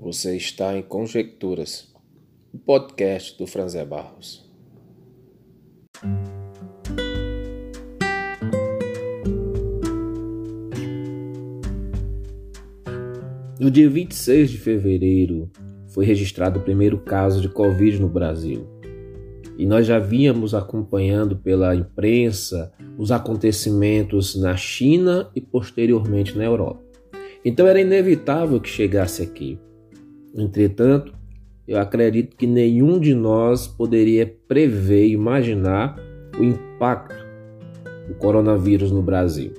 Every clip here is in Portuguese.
Você está em Conjecturas, o podcast do Franzé Barros. No dia 26 de fevereiro foi registrado o primeiro caso de Covid no Brasil. E nós já vínhamos acompanhando pela imprensa os acontecimentos na China e posteriormente na Europa. Então era inevitável que chegasse aqui. Entretanto, eu acredito que nenhum de nós poderia prever, imaginar o impacto do coronavírus no Brasil.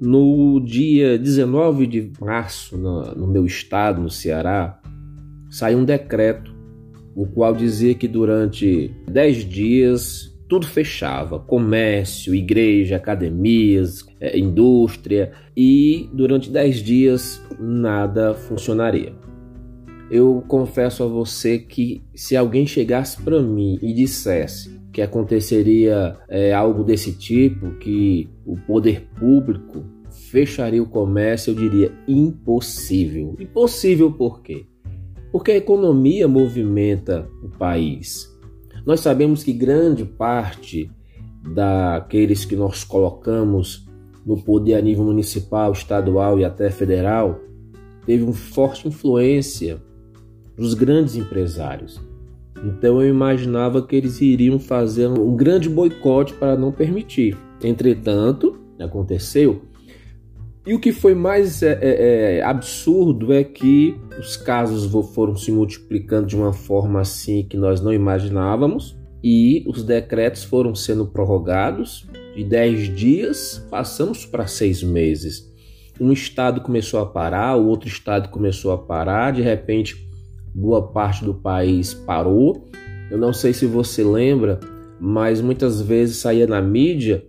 No dia 19 de março, no, no meu estado, no Ceará, saiu um decreto, o qual dizia que durante 10 dias tudo fechava: comércio, igreja, academias, é, indústria, e durante 10 dias nada funcionaria. Eu confesso a você que se alguém chegasse para mim e dissesse que aconteceria é, algo desse tipo, que o poder público fecharia o comércio, eu diria impossível. Impossível por quê? Porque a economia movimenta o país. Nós sabemos que grande parte daqueles que nós colocamos no poder a nível municipal, estadual e até federal teve uma forte influência dos grandes empresários. Então eu imaginava que eles iriam fazer um grande boicote para não permitir. Entretanto, aconteceu. E o que foi mais é, é, é absurdo é que os casos foram se multiplicando de uma forma assim que nós não imaginávamos e os decretos foram sendo prorrogados de 10 dias, passamos para seis meses. Um estado começou a parar, o outro estado começou a parar, de repente boa parte do país parou. Eu não sei se você lembra, mas muitas vezes saía na mídia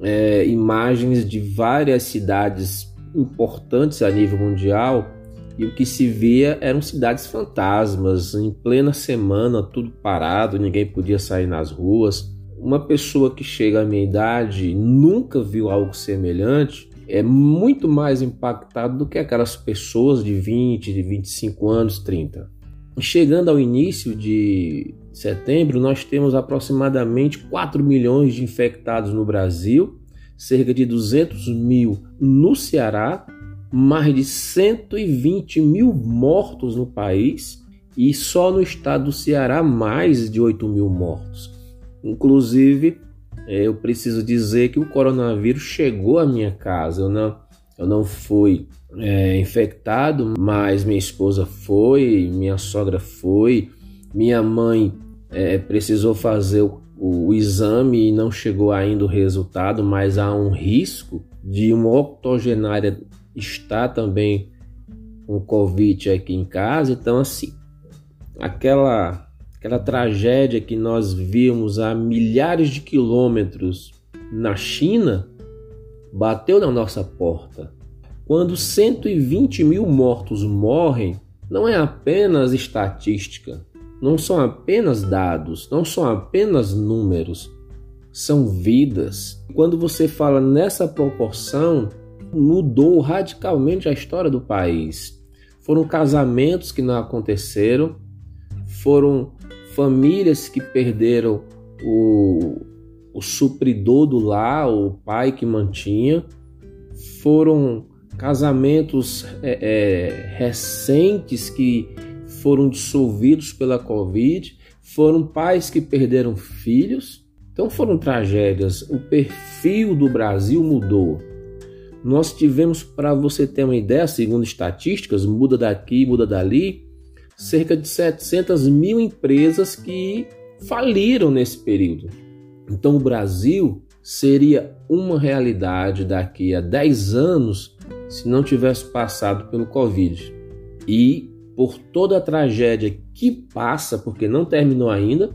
é, imagens de várias cidades importantes a nível mundial e o que se via eram cidades fantasmas, em plena semana, tudo parado, ninguém podia sair nas ruas. Uma pessoa que chega à minha idade nunca viu algo semelhante, é muito mais impactado do que aquelas pessoas de 20, de 25 anos, 30. Chegando ao início de setembro, nós temos aproximadamente 4 milhões de infectados no Brasil, cerca de 200 mil no Ceará, mais de 120 mil mortos no país e só no estado do Ceará mais de 8 mil mortos. Inclusive, é, eu preciso dizer que o coronavírus chegou à minha casa. Eu não, eu não fui é, infectado, mas minha esposa foi, minha sogra foi, minha mãe é, precisou fazer o, o, exame e não chegou ainda o resultado, mas há um risco de uma octogenária estar também com Covid aqui em casa. Então, assim, aquela, aquela tragédia que nós vimos a milhares de quilômetros na China bateu na nossa porta. Quando 120 mil mortos morrem, não é apenas estatística, não são apenas dados, não são apenas números, são vidas. Quando você fala nessa proporção, mudou radicalmente a história do país. Foram casamentos que não aconteceram, foram famílias que perderam o, o supridor do lar, o pai que mantinha, foram casamentos é, é, recentes que foram dissolvidos pela Covid, foram pais que perderam filhos. Então foram tragédias. O perfil do Brasil mudou. Nós tivemos, para você ter uma ideia, segundo estatísticas, muda daqui, muda dali, cerca de 700 mil empresas que faliram nesse período. Então o Brasil seria uma realidade daqui a 10 anos se não tivesse passado pelo Covid. E por toda a tragédia que passa, porque não terminou ainda,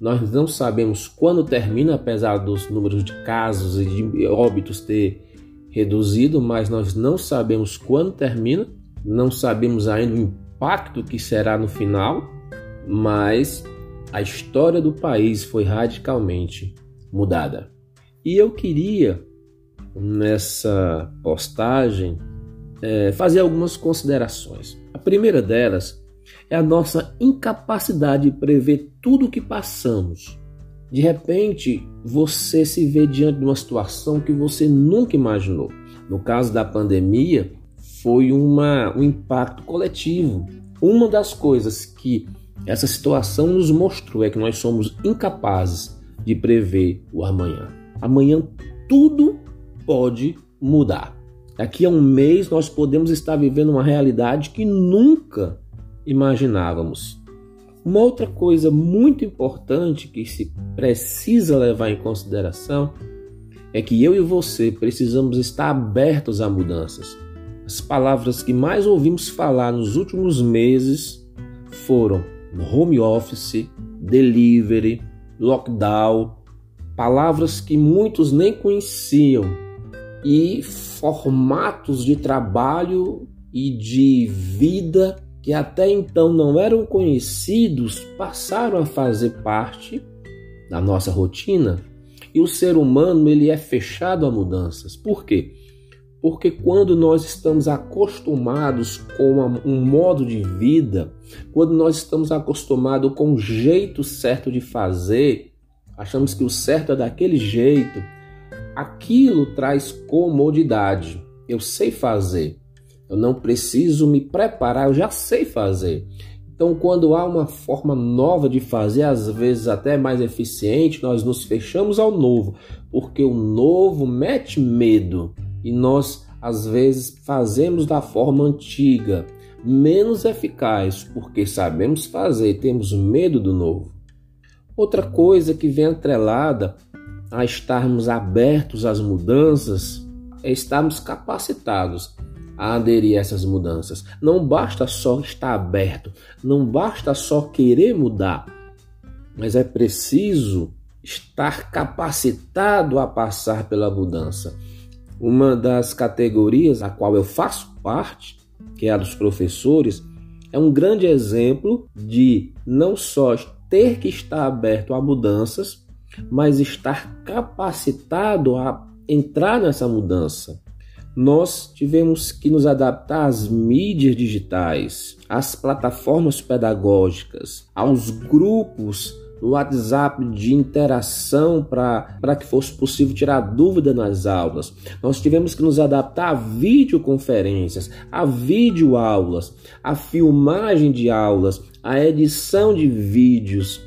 nós não sabemos quando termina, apesar dos números de casos e de óbitos ter reduzido, mas nós não sabemos quando termina, não sabemos ainda o impacto que será no final, mas a história do país foi radicalmente mudada. E eu queria, nessa postagem, é, fazer algumas considerações. A primeira delas é a nossa incapacidade de prever tudo o que passamos. De repente, você se vê diante de uma situação que você nunca imaginou. No caso da pandemia, foi uma, um impacto coletivo. Uma das coisas que essa situação nos mostrou é que nós somos incapazes de prever o amanhã. Amanhã tudo pode mudar. Daqui a um mês nós podemos estar vivendo uma realidade que nunca imaginávamos. Uma outra coisa muito importante que se precisa levar em consideração é que eu e você precisamos estar abertos a mudanças. As palavras que mais ouvimos falar nos últimos meses foram home office, delivery, lockdown, palavras que muitos nem conheciam e formatos de trabalho e de vida que até então não eram conhecidos passaram a fazer parte da nossa rotina. E o ser humano ele é fechado a mudanças. Por quê? Porque quando nós estamos acostumados com um modo de vida, quando nós estamos acostumados com o jeito certo de fazer, achamos que o certo é daquele jeito, aquilo traz comodidade. Eu sei fazer. Eu não preciso me preparar, eu já sei fazer. Então, quando há uma forma nova de fazer, às vezes até mais eficiente, nós nos fechamos ao novo, porque o novo mete medo e nós às vezes fazemos da forma antiga, menos eficaz, porque sabemos fazer, temos medo do novo. Outra coisa que vem atrelada a estarmos abertos às mudanças é estarmos capacitados a aderir a essas mudanças. Não basta só estar aberto, não basta só querer mudar, mas é preciso estar capacitado a passar pela mudança. Uma das categorias a qual eu faço parte, que é a dos professores, é um grande exemplo de não só ter que estar aberto a mudanças, mas estar capacitado a entrar nessa mudança. Nós tivemos que nos adaptar às mídias digitais, às plataformas pedagógicas, aos grupos WhatsApp de interação para que fosse possível tirar dúvida nas aulas. Nós tivemos que nos adaptar a videoconferências, a videoaulas, a filmagem de aulas, a edição de vídeos.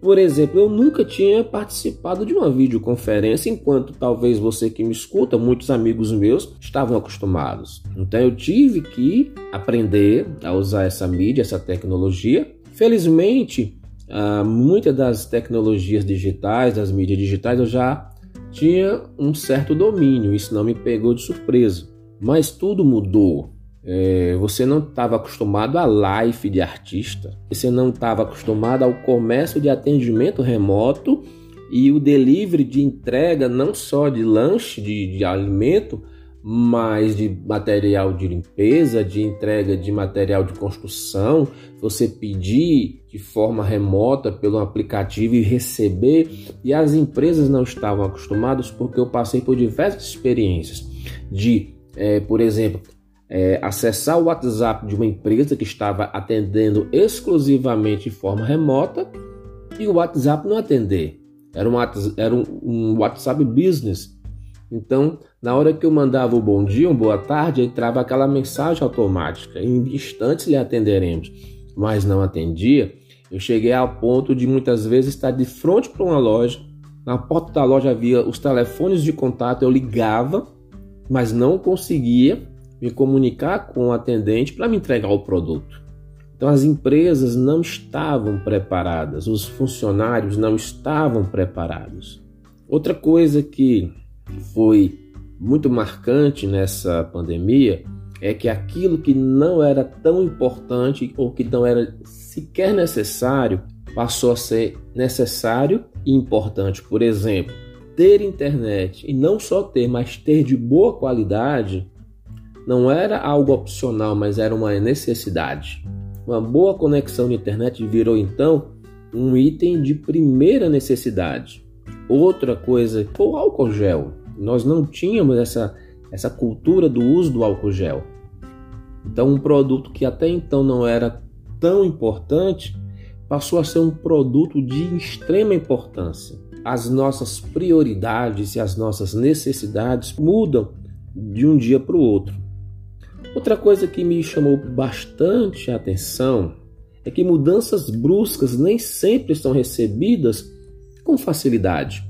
Por exemplo, eu nunca tinha participado de uma videoconferência, enquanto talvez você que me escuta, muitos amigos meus, estavam acostumados. Então eu tive que aprender a usar essa mídia, essa tecnologia. Felizmente, ah, muitas das tecnologias digitais, das mídias digitais, eu já tinha um certo domínio, isso não me pegou de surpresa. Mas tudo mudou. É, você não estava acostumado à life de artista, você não estava acostumado ao comércio de atendimento remoto e o delivery de entrega não só de lanche, de, de alimento, mas de material de limpeza, de entrega de material de construção, você pedir de forma remota pelo aplicativo e receber, e as empresas não estavam acostumadas porque eu passei por diversas experiências de, é, por exemplo, é, acessar o WhatsApp de uma empresa que estava atendendo exclusivamente de forma remota e o WhatsApp não atender. Era um, era um, um WhatsApp Business então, na hora que eu mandava o bom dia, um boa tarde, entrava aquela mensagem automática: em instantes lhe atenderemos. Mas não atendia. Eu cheguei ao ponto de muitas vezes estar de frente para uma loja. Na porta da loja havia os telefones de contato, eu ligava, mas não conseguia me comunicar com o atendente para me entregar o produto. Então as empresas não estavam preparadas, os funcionários não estavam preparados. Outra coisa que foi muito marcante nessa pandemia é que aquilo que não era tão importante ou que não era sequer necessário passou a ser necessário e importante. Por exemplo, ter internet e não só ter, mas ter de boa qualidade não era algo opcional, mas era uma necessidade. Uma boa conexão de internet virou então um item de primeira necessidade. Outra coisa, o álcool gel. Nós não tínhamos essa, essa cultura do uso do álcool gel. Então, um produto que até então não era tão importante passou a ser um produto de extrema importância. As nossas prioridades e as nossas necessidades mudam de um dia para o outro. Outra coisa que me chamou bastante a atenção é que mudanças bruscas nem sempre são recebidas com facilidade.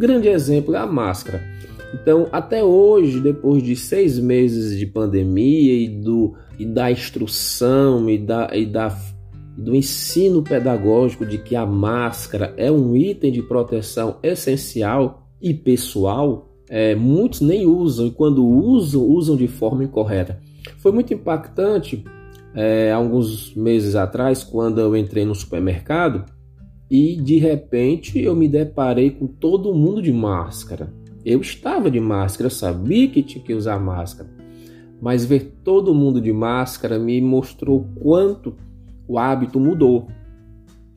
Grande exemplo é a máscara. Então, até hoje, depois de seis meses de pandemia e, do, e da instrução e, da, e da, do ensino pedagógico de que a máscara é um item de proteção essencial e pessoal, é, muitos nem usam e quando usam, usam de forma incorreta. Foi muito impactante é, alguns meses atrás, quando eu entrei no supermercado e de repente eu me deparei com todo mundo de máscara. Eu estava de máscara, eu sabia que tinha que usar máscara, mas ver todo mundo de máscara me mostrou quanto o hábito mudou.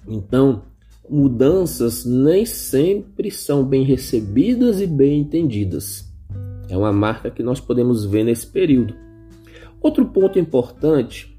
Então, mudanças nem sempre são bem recebidas e bem entendidas. É uma marca que nós podemos ver nesse período. Outro ponto importante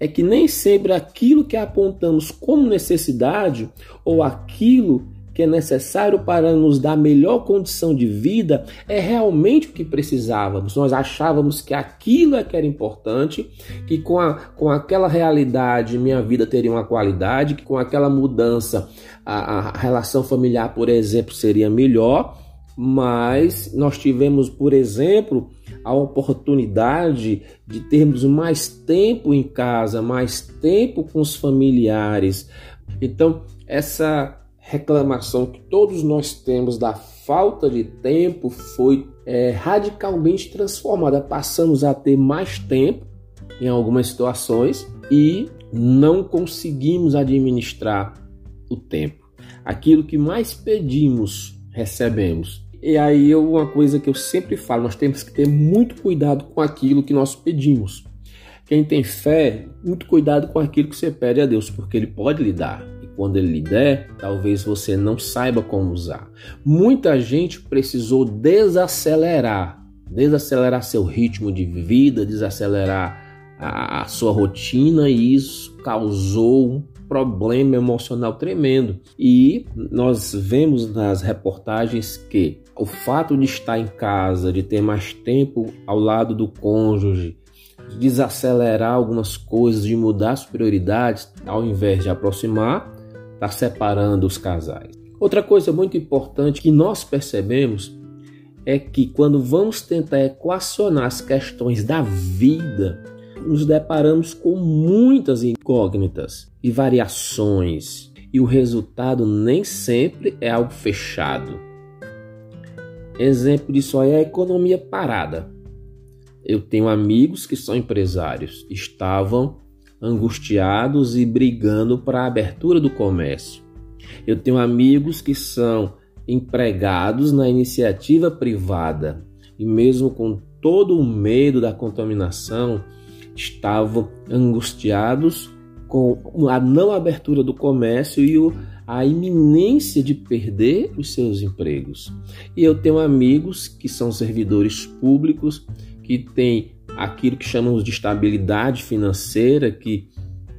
é que nem sempre aquilo que apontamos como necessidade ou aquilo que é necessário para nos dar melhor condição de vida é realmente o que precisávamos. Nós achávamos que aquilo é que era importante, que com, a, com aquela realidade minha vida teria uma qualidade, que com aquela mudança a, a relação familiar, por exemplo, seria melhor mas nós tivemos, por exemplo, a oportunidade de termos mais tempo em casa, mais tempo com os familiares. Então, essa reclamação que todos nós temos da falta de tempo foi é, radicalmente transformada. Passamos a ter mais tempo em algumas situações e não conseguimos administrar o tempo. Aquilo que mais pedimos, recebemos. E aí uma coisa que eu sempre falo, nós temos que ter muito cuidado com aquilo que nós pedimos. Quem tem fé, muito cuidado com aquilo que você pede a Deus, porque Ele pode lhe dar. E quando Ele lhe der, talvez você não saiba como usar. Muita gente precisou desacelerar, desacelerar seu ritmo de vida, desacelerar a, a sua rotina, e isso causou um problema emocional tremendo. E nós vemos nas reportagens que o fato de estar em casa, de ter mais tempo ao lado do cônjuge, de desacelerar algumas coisas, de mudar as prioridades, ao invés de aproximar, está separando os casais. Outra coisa muito importante que nós percebemos é que quando vamos tentar equacionar as questões da vida, nos deparamos com muitas incógnitas e variações, e o resultado nem sempre é algo fechado. Exemplo disso aí é a economia parada. Eu tenho amigos que são empresários, estavam angustiados e brigando para a abertura do comércio. Eu tenho amigos que são empregados na iniciativa privada e, mesmo com todo o medo da contaminação, estavam angustiados com a não abertura do comércio e o a iminência de perder os seus empregos. E eu tenho amigos que são servidores públicos, que têm aquilo que chamamos de estabilidade financeira, que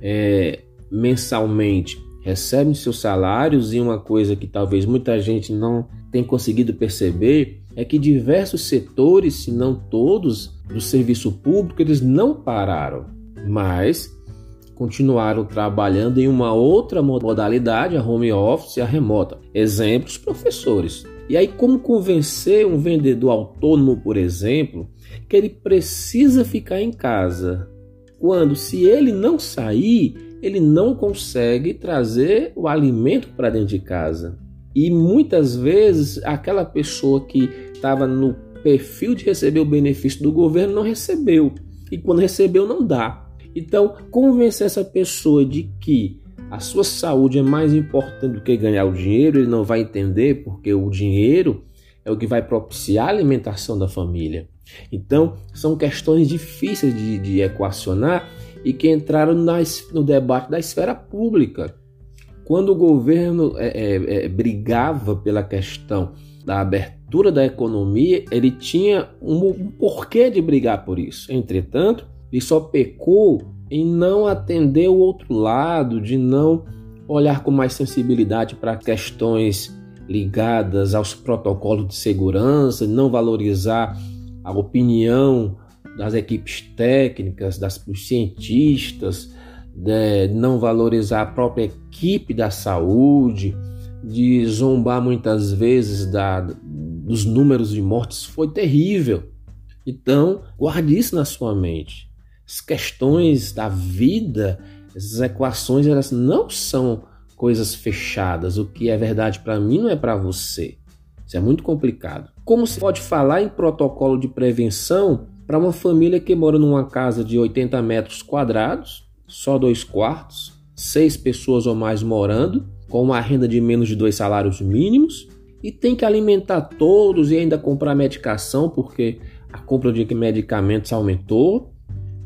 é, mensalmente recebem seus salários, e uma coisa que talvez muita gente não tenha conseguido perceber é que diversos setores, se não todos, do serviço público, eles não pararam, mas continuaram trabalhando em uma outra modalidade, a home office, a remota. Exemplos, professores. E aí, como convencer um vendedor autônomo, por exemplo, que ele precisa ficar em casa? Quando, se ele não sair, ele não consegue trazer o alimento para dentro de casa. E muitas vezes, aquela pessoa que estava no perfil de receber o benefício do governo não recebeu. E quando recebeu, não dá. Então, convencer essa pessoa de que a sua saúde é mais importante do que ganhar o dinheiro, ele não vai entender porque o dinheiro é o que vai propiciar a alimentação da família. Então, são questões difíceis de, de equacionar e que entraram no debate da esfera pública. Quando o governo é, é, é, brigava pela questão da abertura da economia, ele tinha um, um porquê de brigar por isso. Entretanto, Ele só pecou em não atender o outro lado, de não olhar com mais sensibilidade para questões ligadas aos protocolos de segurança, não valorizar a opinião das equipes técnicas, das, dos cientistas, de não valorizar a própria equipe da saúde, de zombar muitas vezes da, dos números de mortes, foi terrível. Então, guarde isso na sua mente. As questões da vida, essas equações, elas não são coisas fechadas. O que é verdade para mim não é para você. Isso é muito complicado. Como se pode falar em protocolo de prevenção para uma família que mora numa casa de 80 metros quadrados, só dois quartos, seis pessoas ou mais morando, com uma renda de menos de dois salários mínimos e tem que alimentar todos e ainda comprar medicação porque a compra de medicamentos aumentou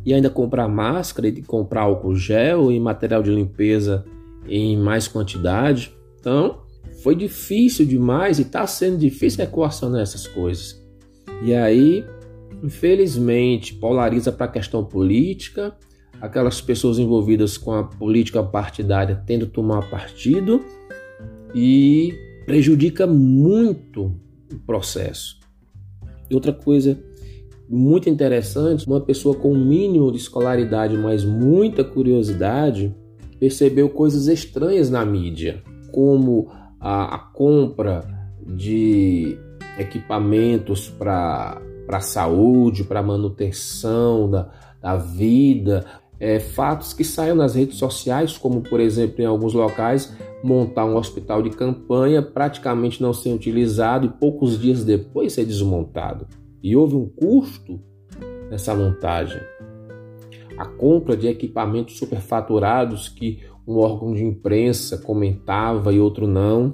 e ainda comprar máscara e comprar álcool gel e material de limpeza em mais quantidade. Então, foi difícil demais e está sendo difícil equacionar essas coisas. E aí, infelizmente, polariza para a questão política, aquelas pessoas envolvidas com a política partidária tendo tomar partido e prejudica muito o processo. E outra coisa muito interessante, uma pessoa com um mínimo de escolaridade, mas muita curiosidade, percebeu coisas estranhas na mídia, como a, a compra de equipamentos para a saúde, para manutenção da, da vida, é, fatos que saem nas redes sociais, como por exemplo em alguns locais montar um hospital de campanha praticamente não ser utilizado e poucos dias depois ser desmontado. E houve um custo nessa montagem. A compra de equipamentos superfaturados que um órgão de imprensa comentava e outro não.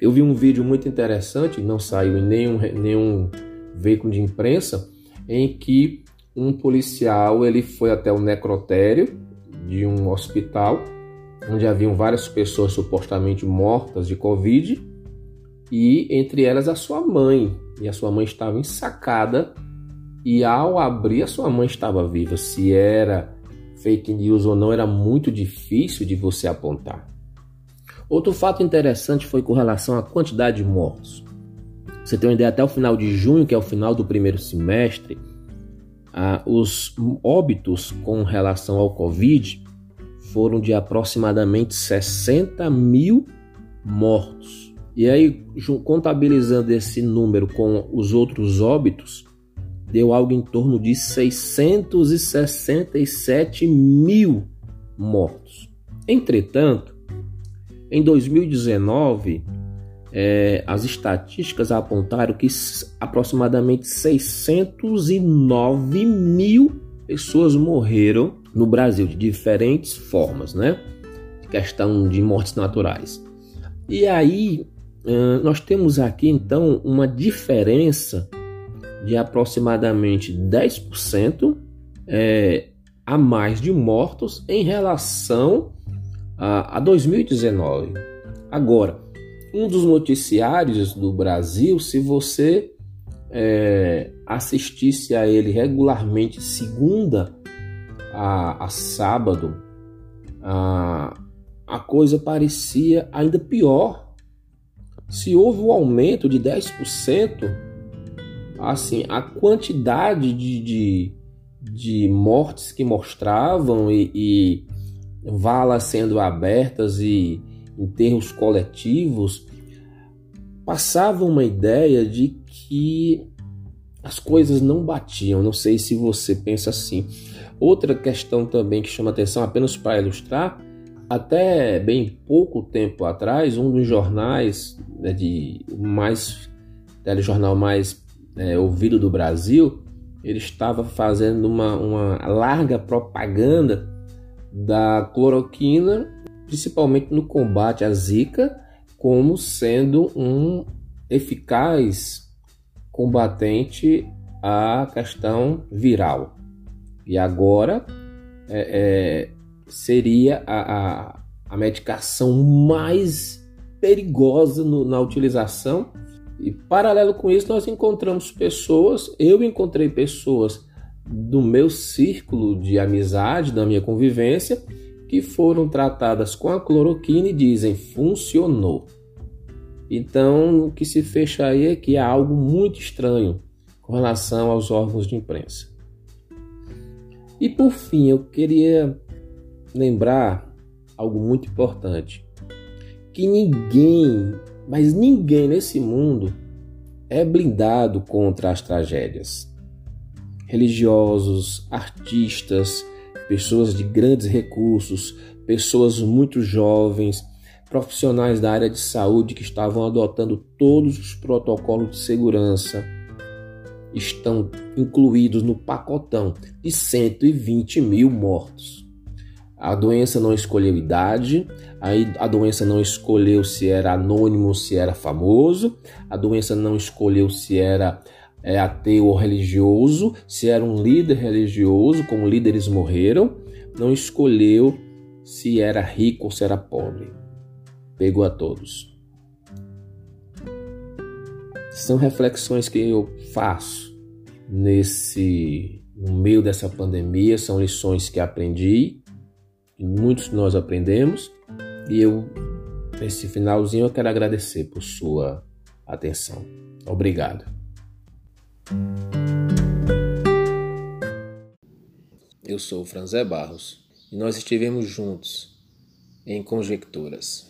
Eu vi um vídeo muito interessante, não saiu em nenhum, nenhum veículo de imprensa, em que um policial ele foi até o necrotério de um hospital onde haviam várias pessoas supostamente mortas de covid e entre elas a sua mãe e a sua mãe estava ensacada. E ao abrir a sua mãe estava viva. Se era fake news ou não era muito difícil de você apontar. Outro fato interessante foi com relação à quantidade de mortos. Você tem uma ideia até o final de junho que é o final do primeiro semestre ah, os óbitos com relação ao Covid foram de aproximadamente 60 mil mortos. E aí, contabilizando esse número com os outros óbitos, deu algo em torno de 667 mil mortos. Entretanto, em 2019, é, as estatísticas apontaram que aproximadamente 609 mil pessoas morreram no Brasil de diferentes formas, né? Questão de mortes naturais. E aí nós temos aqui então uma diferença de aproximadamente 10% é, a mais de mortos em relação a, a 2019. Agora, um dos noticiários do Brasil, se você é, assistisse a ele regularmente, segunda a, a sábado, a, a coisa parecia ainda pior. Se houve um aumento de 10%, assim, a quantidade de, de, de mortes que mostravam e, e valas sendo abertas e enterros coletivos, passava uma ideia de que as coisas não batiam. Não sei se você pensa assim. Outra questão também que chama atenção, apenas para ilustrar, até bem pouco tempo atrás, um dos jornais né, de mais telejornal mais é, ouvido do Brasil, ele estava fazendo uma, uma larga propaganda da cloroquina principalmente no combate à Zika, como sendo um eficaz combatente à questão viral. E agora é, é, seria a, a, a, medicação mais perigosa no, na utilização. E paralelo com isso, nós encontramos pessoas, eu encontrei pessoas do meu círculo de amizade, da minha convivência, que foram tratadas com a cloroquina e dizem funcionou. Então, o que se fecha aí é que há algo muito estranho com relação aos órgãos de imprensa. E por fim, eu queria lembrar algo muito importante: que ninguém, mas ninguém nesse mundo é blindado contra as tragédias. Religiosos, artistas, pessoas de grandes recursos, pessoas muito jovens, profissionais da área de saúde que estavam adotando todos os protocolos de segurança estão incluídos no pacotão de 120 mil mortos. A doença não escolheu idade, a doença não escolheu se era anônimo ou se era famoso, a doença não escolheu se era é, ateu ou religioso, se era um líder religioso, como líderes morreram, não escolheu se era rico ou se era pobre. Pegou a todos. São reflexões que eu faço nesse no meio dessa pandemia, são lições que aprendi, e muitos de nós aprendemos, e eu nesse finalzinho eu quero agradecer por sua atenção. Obrigado. Eu sou o Franzé Barros e nós estivemos juntos em Conjecturas.